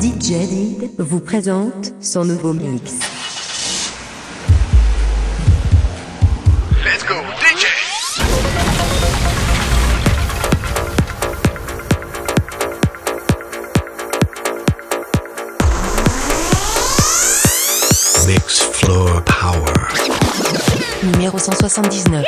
DJ vous présente son nouveau mix. Let's go DJ Mix Floor Power. Numéro 179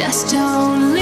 just don't leave.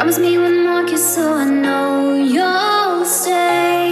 Promise me one more kiss so I know you'll stay.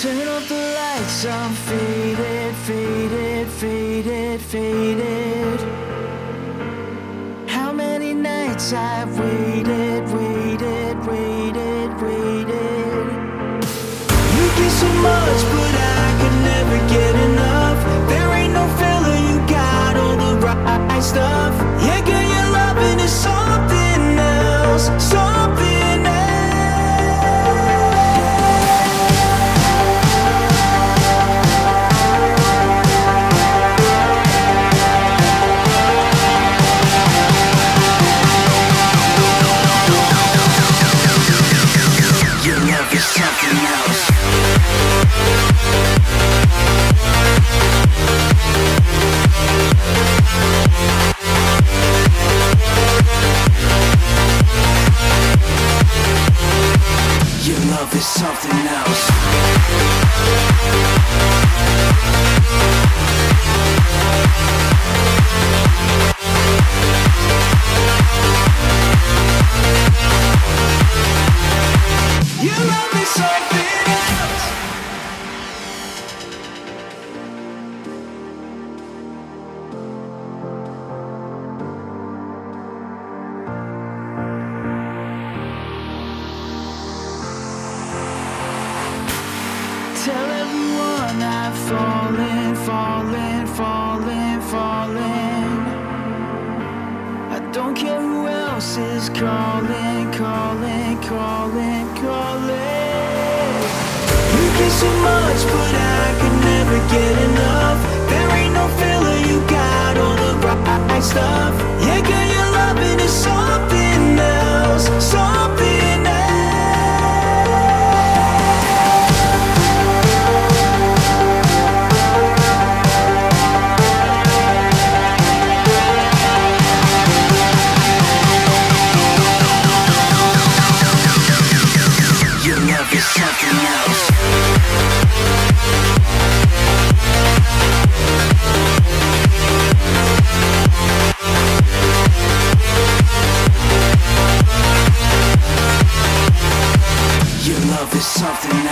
Turn off the lights, I'm faded, faded, faded, faded. How many nights I've waited. there's something else. There's something